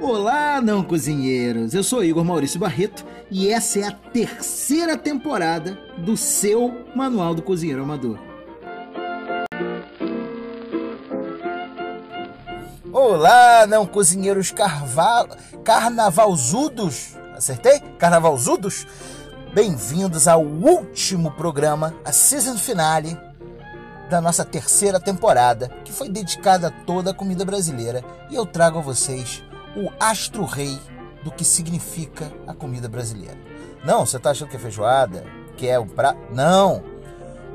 Olá, não cozinheiros! Eu sou Igor Maurício Barreto e essa é a terceira temporada do seu Manual do Cozinheiro Amador. Olá, não cozinheiros carva... carnavalzudos! Acertei? Carnavalzudos? Bem-vindos ao último programa, a season finale da nossa terceira temporada, que foi dedicada a toda a comida brasileira, e eu trago a vocês o astro-rei do que significa a comida brasileira. Não, você está achando que é feijoada? Que é um prato? Não!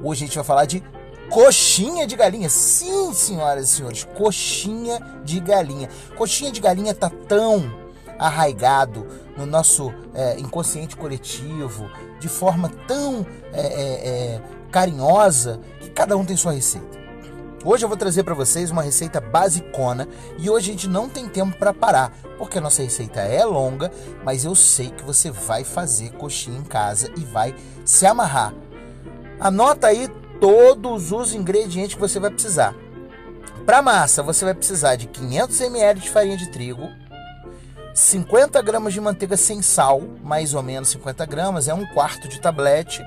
Hoje a gente vai falar de coxinha de galinha. Sim, senhoras e senhores, coxinha de galinha. Coxinha de galinha está tão arraigado no nosso é, inconsciente coletivo, de forma tão é, é, é carinhosa, que cada um tem sua receita. Hoje eu vou trazer para vocês uma receita basicona e hoje a gente não tem tempo para parar, porque a nossa receita é longa, mas eu sei que você vai fazer coxinha em casa e vai se amarrar. Anota aí todos os ingredientes que você vai precisar. Para massa, você vai precisar de 500 ml de farinha de trigo, 50 gramas de manteiga sem sal, mais ou menos 50 gramas, é um quarto de tablete,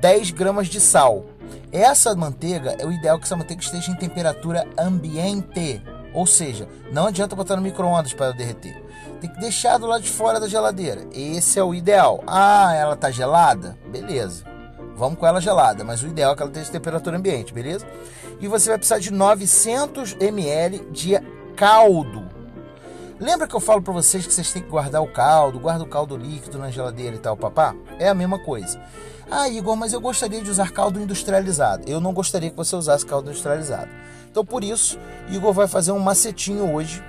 10 gramas de sal, essa manteiga, é o ideal que essa manteiga esteja em temperatura ambiente. Ou seja, não adianta botar no micro-ondas para derreter. Tem que deixar do lado de fora da geladeira. Esse é o ideal. Ah, ela tá gelada? Beleza. Vamos com ela gelada, mas o ideal é que ela esteja em temperatura ambiente, beleza? E você vai precisar de 900 ml de caldo. Lembra que eu falo para vocês que vocês têm que guardar o caldo, guarda o caldo líquido na geladeira e tal, papá? É a mesma coisa. Ah, Igor, mas eu gostaria de usar caldo industrializado. Eu não gostaria que você usasse caldo industrializado. Então, por isso, Igor vai fazer um macetinho hoje.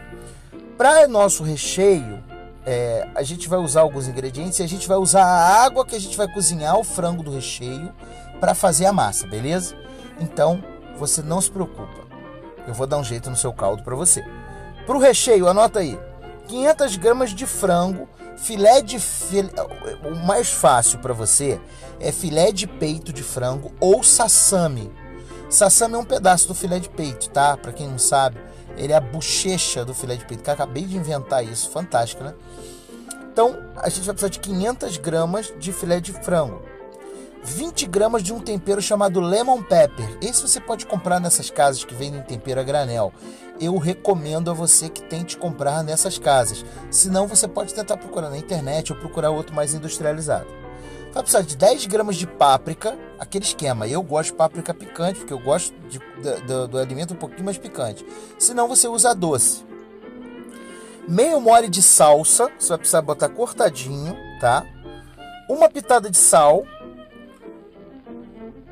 Para nosso recheio, é, a gente vai usar alguns ingredientes e a gente vai usar a água que a gente vai cozinhar o frango do recheio para fazer a massa, beleza? Então, você não se preocupa. Eu vou dar um jeito no seu caldo para você. Para o recheio, anota aí. 500 gramas de frango, filé de filé, o mais fácil para você é filé de peito de frango ou sassami. Sassami é um pedaço do filé de peito, tá? Para quem não sabe, ele é a bochecha do filé de peito. Que acabei de inventar isso, fantástico, né? Então, a gente vai precisar de 500 gramas de filé de frango. 20 gramas de um tempero chamado lemon pepper. Esse você pode comprar nessas casas que vendem tempero a granel. Eu recomendo a você que tente comprar nessas casas. Senão você pode tentar procurar na internet ou procurar outro mais industrializado. Vai precisar de 10 gramas de páprica, aquele esquema. Eu gosto de páprica picante, porque eu gosto de, do, do alimento um pouquinho mais picante. Senão você usa doce. Meio mole de salsa, você vai precisar botar cortadinho, tá? Uma pitada de sal,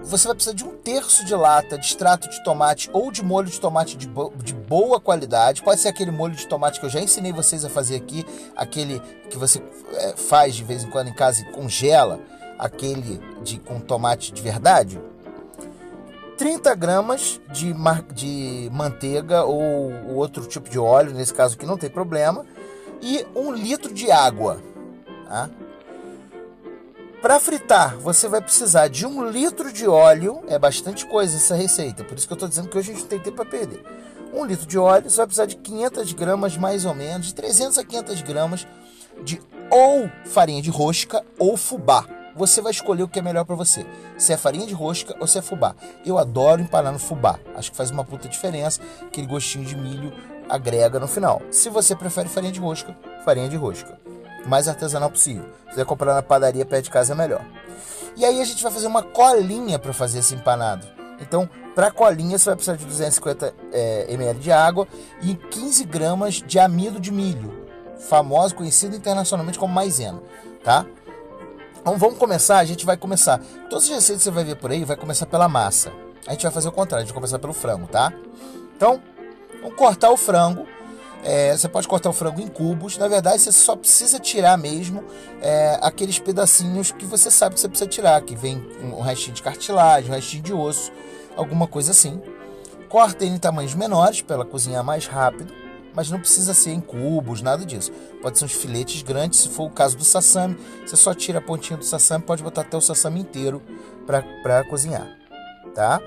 você vai precisar de um terço de lata de extrato de tomate ou de molho de tomate de, bo de, boa qualidade. Pode ser aquele molho de tomate que eu já ensinei vocês a fazer aqui, aquele que você é, faz de vez em quando em casa e congela, aquele de com tomate de verdade. 30 gramas de, de manteiga ou outro tipo de óleo, nesse caso aqui não tem problema, e um litro de água. Tá? Para fritar, você vai precisar de um litro de óleo, é bastante coisa essa receita, por isso que eu estou dizendo que hoje a gente tem tempo para perder. Um litro de óleo, você vai precisar de 500 gramas mais ou menos, de 300 a 500 gramas de ou farinha de rosca ou fubá. Você vai escolher o que é melhor para você, se é farinha de rosca ou se é fubá. Eu adoro empanar no fubá, acho que faz uma puta diferença, aquele gostinho de milho agrega no final. Se você prefere farinha de rosca, farinha de rosca mais artesanal possível. Se quiser comprar na padaria perto de casa é melhor. E aí a gente vai fazer uma colinha para fazer esse empanado. Então, para colinha você vai precisar de 250 é, ml de água e 15 gramas de amido de milho, famoso, conhecido internacionalmente como maisena, tá? Então vamos começar, a gente vai começar. Todas as receitas que você vai ver por aí vai começar pela massa. A gente vai fazer o contrário, a gente vai começar pelo frango, tá? Então, vamos cortar o frango é, você pode cortar o frango em cubos. Na verdade, você só precisa tirar mesmo é, aqueles pedacinhos que você sabe que você precisa tirar, que vem um restinho de cartilagem, um restinho de osso, alguma coisa assim. Corta ele em tamanhos menores para ela cozinhar mais rápido, mas não precisa ser em cubos, nada disso. Pode ser uns filetes grandes, se for o caso do sassami, você só tira a pontinha do sassami, pode botar até o sassami inteiro para cozinhar, tá?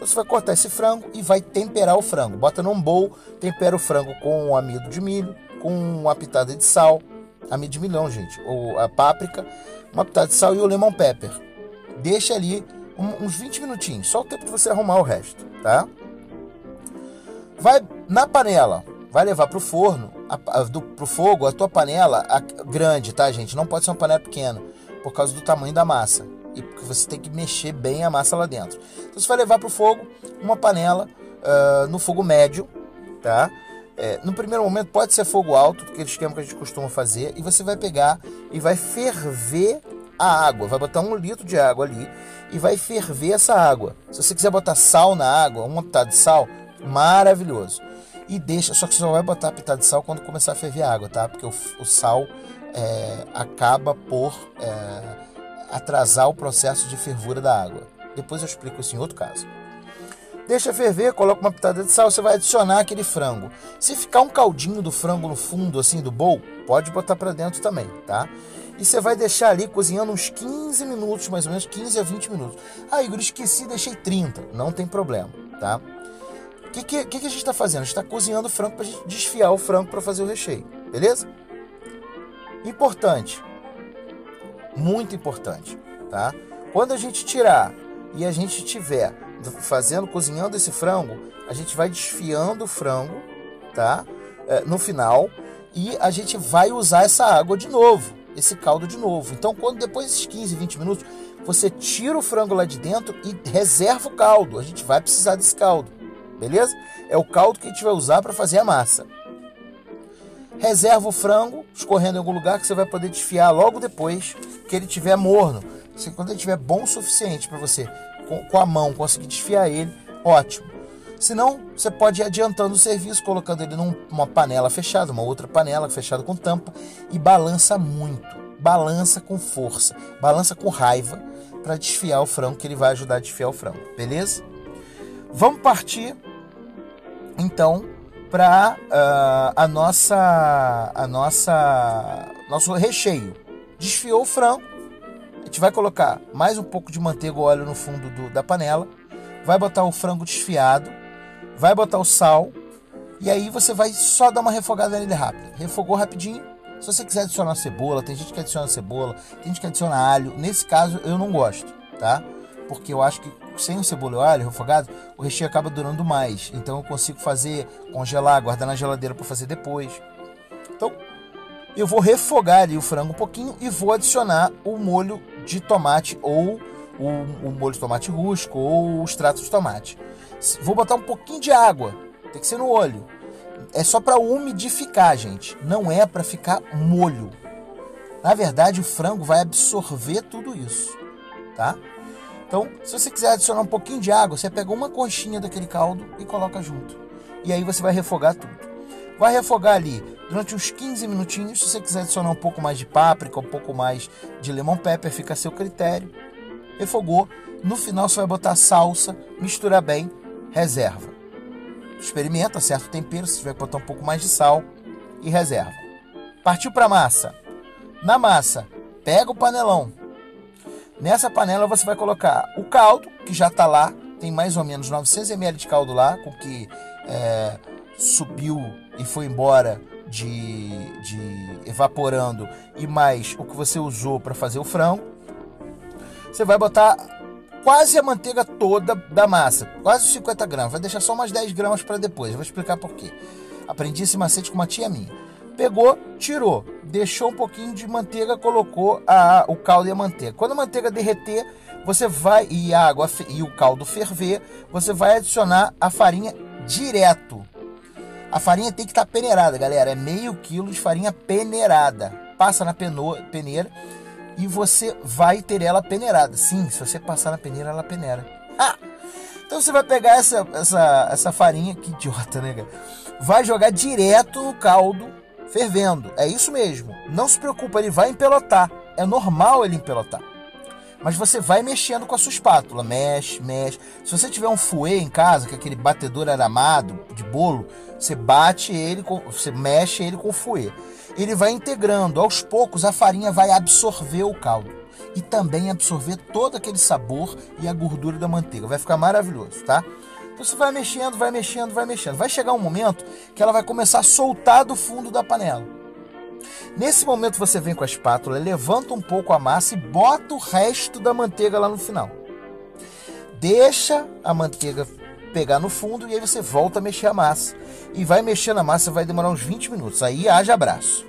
Então você vai cortar esse frango e vai temperar o frango. Bota num bowl, tempera o frango com amido de milho, com uma pitada de sal, a de milhão, gente, ou a páprica, uma pitada de sal e o lemon pepper. Deixa ali uns 20 minutinhos, só o tempo de você arrumar o resto, tá? Vai na panela, vai levar pro forno, a, a, do, pro fogo, a tua panela a, grande, tá, gente? Não pode ser uma panela pequena, por causa do tamanho da massa. E porque você tem que mexer bem a massa lá dentro. Então você vai levar pro fogo uma panela uh, no fogo médio, tá? É, no primeiro momento pode ser fogo alto, aquele esquema que a gente costuma fazer, e você vai pegar e vai ferver a água. Vai botar um litro de água ali e vai ferver essa água. Se você quiser botar sal na água, uma pitada de sal, maravilhoso. E deixa, só que você só vai botar a pitada de sal quando começar a ferver a água, tá? Porque o, o sal é, acaba por é, atrasar o processo de fervura da água. Depois eu explico isso em outro caso. Deixa ferver, coloca uma pitada de sal, você vai adicionar aquele frango. Se ficar um caldinho do frango no fundo assim do bowl, pode botar para dentro também, tá? E você vai deixar ali cozinhando uns 15 minutos, mais ou menos 15 a 20 minutos. Ah, Igor, esqueci, deixei 30. Não tem problema, tá? O que, que, que, a gente está fazendo? A gente está cozinhando o frango para desfiar o frango para fazer o recheio, beleza? Importante, muito importante, tá? Quando a gente tirar e a gente tiver fazendo, cozinhando esse frango, a gente vai desfiando o frango, tá? É, no final e a gente vai usar essa água de novo, esse caldo de novo. Então, quando depois desses 15, 20 minutos, você tira o frango lá de dentro e reserva o caldo. A gente vai precisar desse caldo, beleza? É o caldo que a gente vai usar para fazer a massa. Reserva o frango escorrendo em algum lugar que você vai poder desfiar logo depois que ele estiver morno. Quando ele estiver bom o suficiente para você com, com a mão conseguir desfiar ele, ótimo. Se não, você pode ir adiantando o serviço, colocando ele numa panela fechada, uma outra panela fechada com tampa e balança muito. Balança com força, balança com raiva para desfiar o frango, que ele vai ajudar a desfiar o frango, beleza? Vamos partir então para uh, ah, a nossa a nossa nosso recheio. Desfiou o frango, gente vai colocar mais um pouco de manteiga ou óleo no fundo do, da panela, vai botar o frango desfiado, vai botar o sal e aí você vai só dar uma refogada nele rápido. Refogou rapidinho. Se você quiser adicionar cebola, tem gente que adiciona cebola, tem gente que adiciona alho. Nesse caso eu não gosto, tá? Porque eu acho que sem o cebola e o alho refogado, o recheio acaba durando mais. Então eu consigo fazer, congelar, guardar na geladeira para fazer depois. Então eu vou refogar ali o frango um pouquinho e vou adicionar o molho de tomate ou o, o molho de tomate rústico ou o extrato de tomate. Vou botar um pouquinho de água, tem que ser no olho. É só para umidificar, gente. Não é para ficar molho. Na verdade, o frango vai absorver tudo isso, tá? Então, se você quiser adicionar um pouquinho de água, você pega uma conchinha daquele caldo e coloca junto. E aí você vai refogar tudo. Vai refogar ali durante uns 15 minutinhos. Se você quiser adicionar um pouco mais de páprica, um pouco mais de lemon pepper, fica a seu critério. Refogou. No final você vai botar salsa, mistura bem, reserva. Experimenta, certo tempero, se tiver que botar um pouco mais de sal e reserva. Partiu para massa. Na massa, pega o panelão. Nessa panela você vai colocar o caldo, que já está lá, tem mais ou menos 900 ml de caldo lá, com que é, subiu e foi embora de, de evaporando e mais o que você usou para fazer o frango, você vai botar quase a manteiga toda da massa, quase 50 gramas. Vai deixar só umas 10 gramas para depois. Eu vou explicar por quê. Aprendi esse macete com uma tia minha. Pegou, tirou, deixou um pouquinho de manteiga, colocou a, o caldo e a manteiga. Quando a manteiga derreter, você vai e a água e o caldo ferver, você vai adicionar a farinha direto a farinha tem que estar tá peneirada, galera. É meio quilo de farinha peneirada. Passa na peneira e você vai ter ela peneirada. Sim, se você passar na peneira, ela peneira. Ah! Então você vai pegar essa, essa, essa farinha, que idiota, né, cara? Vai jogar direto no caldo fervendo. É isso mesmo. Não se preocupa, ele vai empelotar. É normal ele empelotar. Mas você vai mexendo com a sua espátula, mexe, mexe. Se você tiver um fouet em casa, que é aquele batedor aramado de bolo, você bate ele, com, você mexe ele com o fouet. Ele vai integrando, aos poucos a farinha vai absorver o caldo e também absorver todo aquele sabor e a gordura da manteiga. Vai ficar maravilhoso, tá? Você vai mexendo, vai mexendo, vai mexendo. Vai chegar um momento que ela vai começar a soltar do fundo da panela. Nesse momento você vem com a espátula, levanta um pouco a massa e bota o resto da manteiga lá no final. Deixa a manteiga pegar no fundo e aí você volta a mexer a massa. E vai mexendo a massa, vai demorar uns 20 minutos. Aí haja abraço.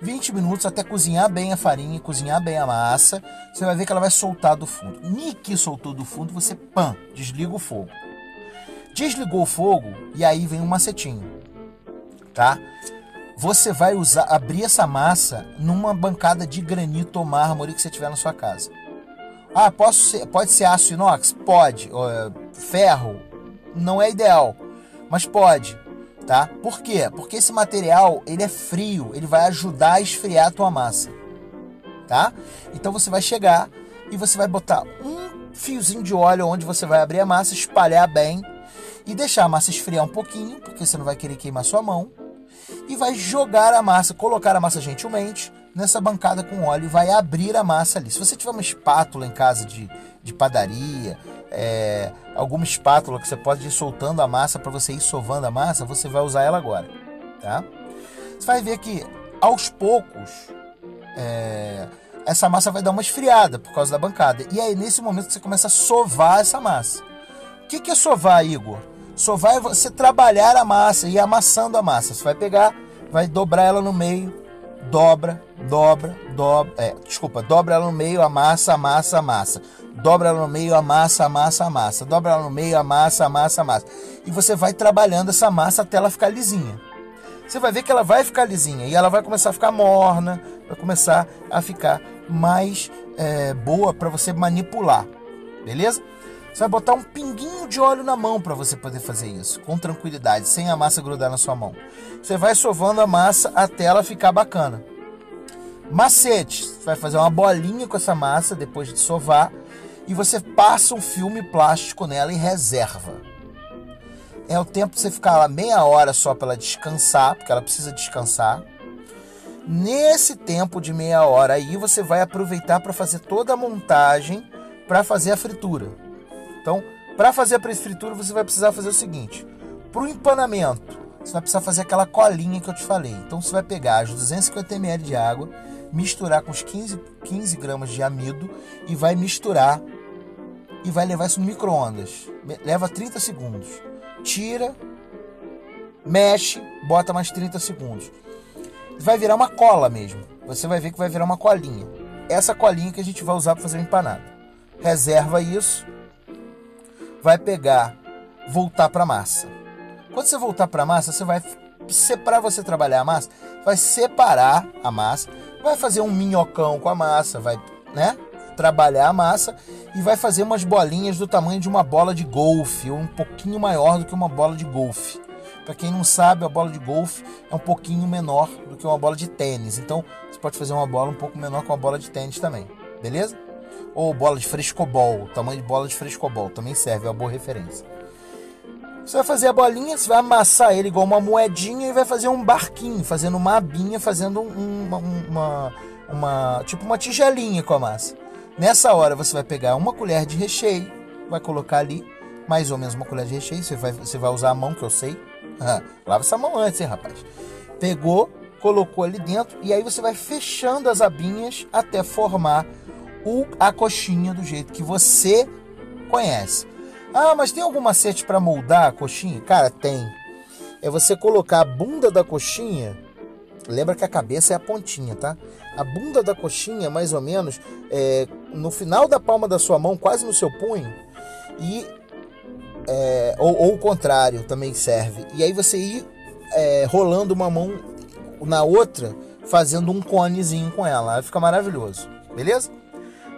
20 minutos até cozinhar bem a farinha e cozinhar bem a massa. Você vai ver que ela vai soltar do fundo. Niki soltou do fundo, você pam, desliga o fogo. Desligou o fogo e aí vem um macetinho, tá? Você vai usar, abrir essa massa numa bancada de granito ou mármore que você tiver na sua casa. Ah, posso ser, pode ser aço inox? Pode. Ferro? Não é ideal, mas pode, tá? Por quê? Porque esse material ele é frio, ele vai ajudar a esfriar a tua massa, tá? Então você vai chegar e você vai botar um fiozinho de óleo onde você vai abrir a massa, espalhar bem e deixar a massa esfriar um pouquinho, porque você não vai querer queimar sua mão. E vai jogar a massa, colocar a massa gentilmente nessa bancada com óleo e vai abrir a massa ali. Se você tiver uma espátula em casa de, de padaria, é, alguma espátula que você pode ir soltando a massa para você ir sovando a massa, você vai usar ela agora, tá? Você vai ver que aos poucos é, essa massa vai dar uma esfriada por causa da bancada. E aí nesse momento você começa a sovar essa massa. Que, que é sovar, Igor? Sovar é você trabalhar a massa e amassando a massa. Você vai pegar, vai dobrar ela no meio, dobra, dobra, dobra, é, desculpa, dobra ela no meio, amassa, amassa, amassa. Dobra ela no meio, amassa, amassa, amassa. Dobra ela no meio, amassa, amassa, amassa. E você vai trabalhando essa massa até ela ficar lisinha. Você vai ver que ela vai ficar lisinha e ela vai começar a ficar morna, vai começar a ficar mais é, boa para você manipular, beleza? Você vai botar um pinguinho de óleo na mão para você poder fazer isso, com tranquilidade, sem a massa grudar na sua mão. Você vai sovando a massa até ela ficar bacana. Macete, você vai fazer uma bolinha com essa massa depois de sovar e você passa um filme plástico nela e reserva. É o tempo de você ficar lá meia hora só para ela descansar, porque ela precisa descansar. Nesse tempo de meia hora aí você vai aproveitar para fazer toda a montagem para fazer a fritura. Então, para fazer a fritura, você vai precisar fazer o seguinte: para o empanamento, você vai precisar fazer aquela colinha que eu te falei. Então, você vai pegar os 250 ml de água, misturar com os 15, 15 gramas de amido e vai misturar e vai levar isso no micro-ondas. Leva 30 segundos. Tira, mexe, bota mais 30 segundos. Vai virar uma cola mesmo. Você vai ver que vai virar uma colinha. Essa colinha que a gente vai usar para fazer o empanado. Reserva isso vai pegar, voltar para a massa. Quando você voltar para a massa, você vai para você trabalhar a massa, vai separar a massa, vai fazer um minhocão com a massa, vai, né? Trabalhar a massa e vai fazer umas bolinhas do tamanho de uma bola de golfe, ou um pouquinho maior do que uma bola de golfe. Para quem não sabe, a bola de golfe é um pouquinho menor do que uma bola de tênis. Então, você pode fazer uma bola um pouco menor que uma bola de tênis também. Beleza? Ou bola de frescobol, tamanho de bola de frescobol, também serve, é uma boa referência. Você vai fazer a bolinha, você vai amassar ele igual uma moedinha e vai fazer um barquinho, fazendo uma abinha, fazendo um, uma, uma, uma, tipo uma tigelinha com a massa. Nessa hora você vai pegar uma colher de recheio, vai colocar ali, mais ou menos uma colher de recheio, você vai, você vai usar a mão que eu sei. Ah, lava essa mão antes, hein, rapaz. Pegou, colocou ali dentro e aí você vai fechando as abinhas até formar o, a coxinha do jeito que você conhece. Ah, mas tem algum macete para moldar a coxinha? Cara, tem. É você colocar a bunda da coxinha. Lembra que a cabeça é a pontinha, tá? A bunda da coxinha, mais ou menos, é, no final da palma da sua mão, quase no seu punho. E é, ou, ou, o contrário também serve. E aí você ir é, rolando uma mão na outra, fazendo um conezinho com ela. Aí fica maravilhoso. Beleza?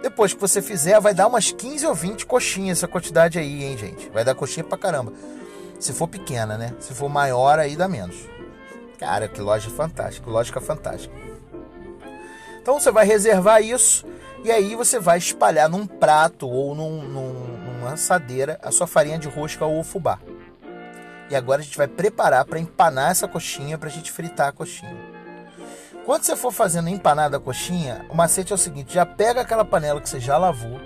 Depois que você fizer, vai dar umas 15 ou 20 coxinhas essa quantidade aí, hein, gente? Vai dar coxinha pra caramba. Se for pequena, né? Se for maior, aí dá menos. Cara, que loja fantástica, lógica fantástica. Então você vai reservar isso e aí você vai espalhar num prato ou num, num, numa assadeira a sua farinha de rosca ou fubá. E agora a gente vai preparar para empanar essa coxinha para a gente fritar a coxinha. Quando você for fazendo empanada coxinha, o macete é o seguinte: já pega aquela panela que você já lavou,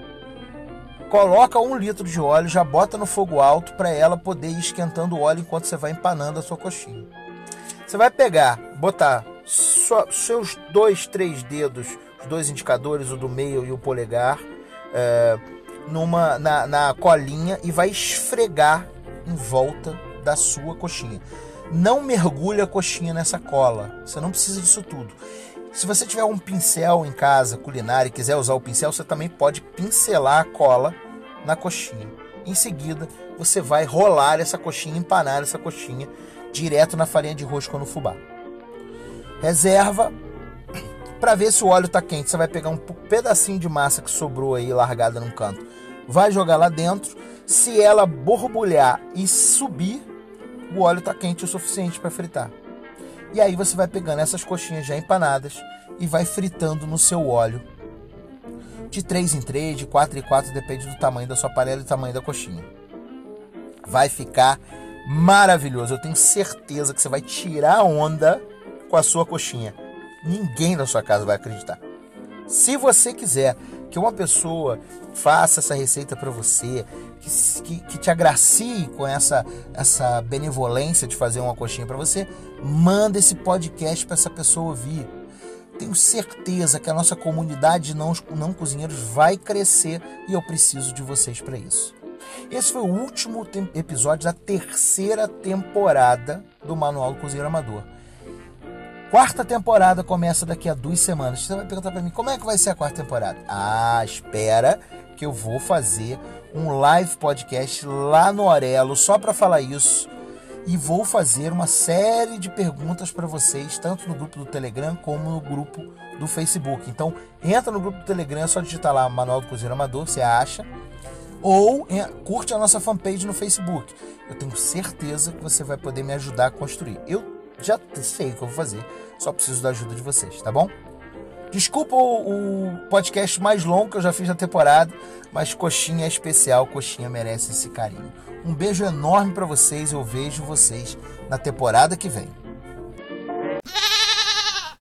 coloca um litro de óleo, já bota no fogo alto para ela poder ir esquentando o óleo enquanto você vai empanando a sua coxinha. Você vai pegar, botar seus dois, três dedos, os dois indicadores, o do meio e o polegar, é, numa na, na colinha e vai esfregar em volta da sua coxinha. Não mergulha a coxinha nessa cola. Você não precisa disso tudo. Se você tiver um pincel em casa, culinário, e quiser usar o pincel, você também pode pincelar a cola na coxinha. Em seguida, você vai rolar essa coxinha, empanar essa coxinha direto na farinha de rosca no fubá. Reserva para ver se o óleo está quente. Você vai pegar um pedacinho de massa que sobrou aí largada num canto, vai jogar lá dentro. Se ela borbulhar e subir, o óleo está quente o suficiente para fritar. E aí você vai pegando essas coxinhas já empanadas e vai fritando no seu óleo. De 3 em 3, de 4 em 4, depende do tamanho da sua panela e do tamanho da coxinha. Vai ficar maravilhoso. Eu tenho certeza que você vai tirar onda com a sua coxinha. Ninguém na sua casa vai acreditar. Se você quiser que uma pessoa faça essa receita para você, que, que, te agracie com essa, essa benevolência de fazer uma coxinha para você, manda esse podcast para essa pessoa ouvir. Tenho certeza que a nossa comunidade de não, não cozinheiros vai crescer e eu preciso de vocês para isso. Esse foi o último episódio da terceira temporada do Manual do Cozinheiro Amador. Quarta temporada começa daqui a duas semanas. Você vai perguntar para mim como é que vai ser a quarta temporada? Ah, espera que eu vou fazer um live podcast lá no Orelo só para falar isso e vou fazer uma série de perguntas para vocês, tanto no grupo do Telegram como no grupo do Facebook. Então, entra no grupo do Telegram, é só digitar lá Manual do Cozinheiro Amador, você acha, ou curte a nossa fanpage no Facebook. Eu tenho certeza que você vai poder me ajudar a construir. Eu já sei o que eu vou fazer, só preciso da ajuda de vocês, tá bom? Desculpa o, o podcast mais longo que eu já fiz na temporada, mas Coxinha é especial, Coxinha merece esse carinho. Um beijo enorme para vocês, eu vejo vocês na temporada que vem.